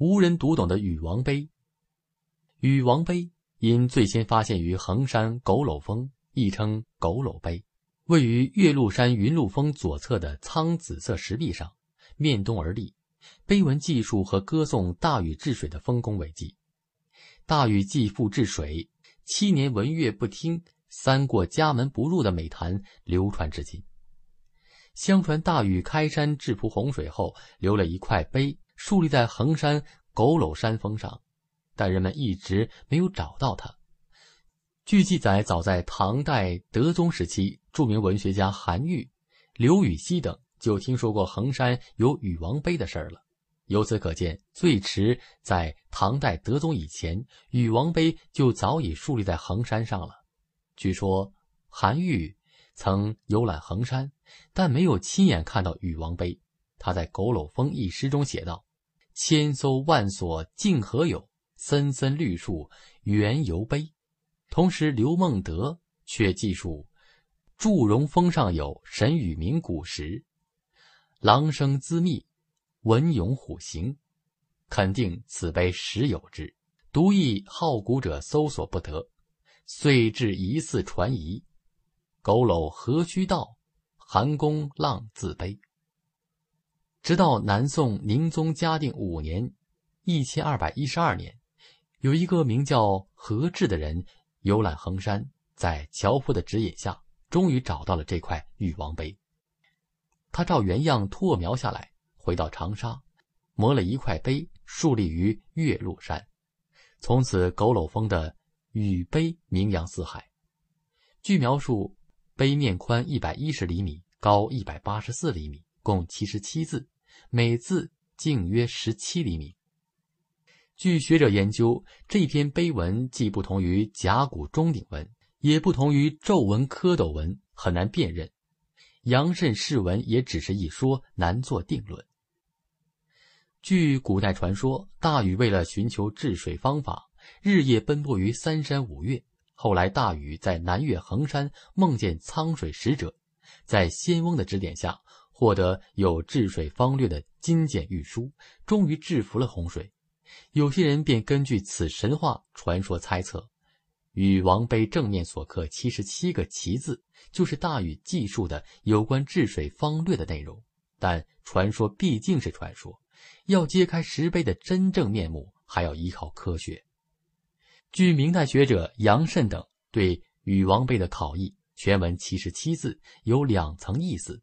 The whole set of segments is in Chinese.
无人读懂的禹王碑。禹王碑因最先发现于衡山狗偻峰，亦称狗偻碑，位于岳麓山云麓峰左侧的苍紫色石壁上，面东而立。碑文记述和歌颂大禹治水的丰功伟绩。大禹继父治水，七年文乐不听，三过家门不入的美谈流传至今。相传大禹开山治蒲洪水后，留了一块碑，竖立在衡山佝偻山峰上，但人们一直没有找到它。据记载，早在唐代德宗时期，著名文学家韩愈、刘禹锡等就听说过衡山有禹王碑的事儿了。由此可见，最迟在唐代德宗以前，禹王碑就早已树立在衡山上了。据说韩愈曾游览衡山，但没有亲眼看到禹王碑。他在《佝偻峰》一诗中写道：“千艘万索竟何有？森森绿树原犹悲。”同时，刘孟德却记述：“祝融峰上有神与名古石，狼声滋密。”文勇虎行，肯定此碑实有之。独亦好古者搜索不得，遂至疑似传疑。佝偻何须道？寒宫浪自悲。直到南宋宁宗嘉定五年（一千二百一十二年），有一个名叫何志的人游览衡山，在樵夫的指引下，终于找到了这块禹王碑。他照原样拓描下来。回到长沙，磨了一块碑，竖立于岳麓山。从此，佝偻峰的禹碑名扬四海。据描述，碑面宽一百一十厘米，高一百八十四厘米，共七十七字，每字径约十七厘米。据学者研究，这篇碑文既不同于甲骨钟鼎文，也不同于皱纹蝌蚪文，很难辨认。阳甚氏文也只是一说，难做定论。据古代传说，大禹为了寻求治水方法，日夜奔波于三山五岳。后来，大禹在南岳衡山梦见苍水使者，在仙翁的指点下，获得有治水方略的金简玉书，终于制服了洪水。有些人便根据此神话传说猜测，禹王碑正面所刻七十七个“奇”字，就是大禹记述的有关治水方略的内容。但传说毕竟是传说。要揭开石碑的真正面目，还要依靠科学。据明代学者杨慎等对禹王碑的考译，全文七十七字，有两层意思：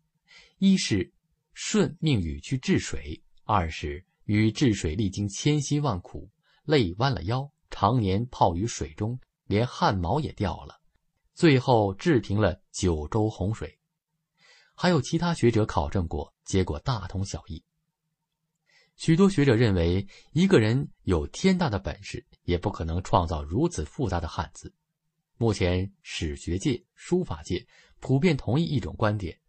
一是舜命禹去治水；二是禹治水历经千辛万苦，累弯了腰，常年泡于水中，连汗毛也掉了，最后治平了九州洪水。还有其他学者考证过，结果大同小异。许多学者认为，一个人有天大的本事，也不可能创造如此复杂的汉字。目前，史学界、书法界普遍同意一种观点：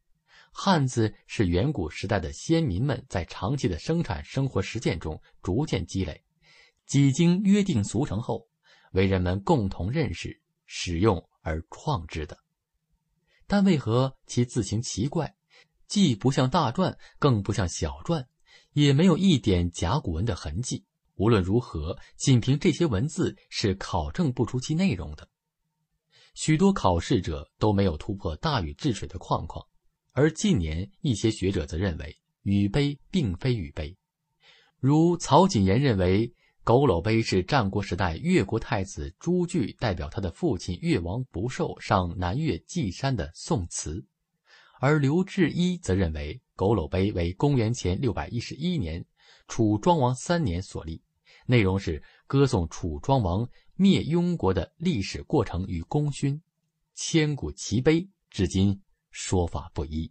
汉字是远古时代的先民们在长期的生产生活实践中逐渐积累，几经约定俗成后，为人们共同认识、使用而创制的。但为何其字形奇怪，既不像大篆，更不像小篆？也没有一点甲骨文的痕迹。无论如何，仅凭这些文字是考证不出其内容的。许多考试者都没有突破大禹治水的框框，而近年一些学者则认为禹碑并非禹碑。如曹谨言认为，佝偻碑是战国时代越国太子朱据代表他的父亲越王不寿上南岳祭山的宋词，而刘志一则认为。佝偻碑为公元前六百一十一年，楚庄王三年所立，内容是歌颂楚庄王灭庸国的历史过程与功勋，千古奇碑，至今说法不一。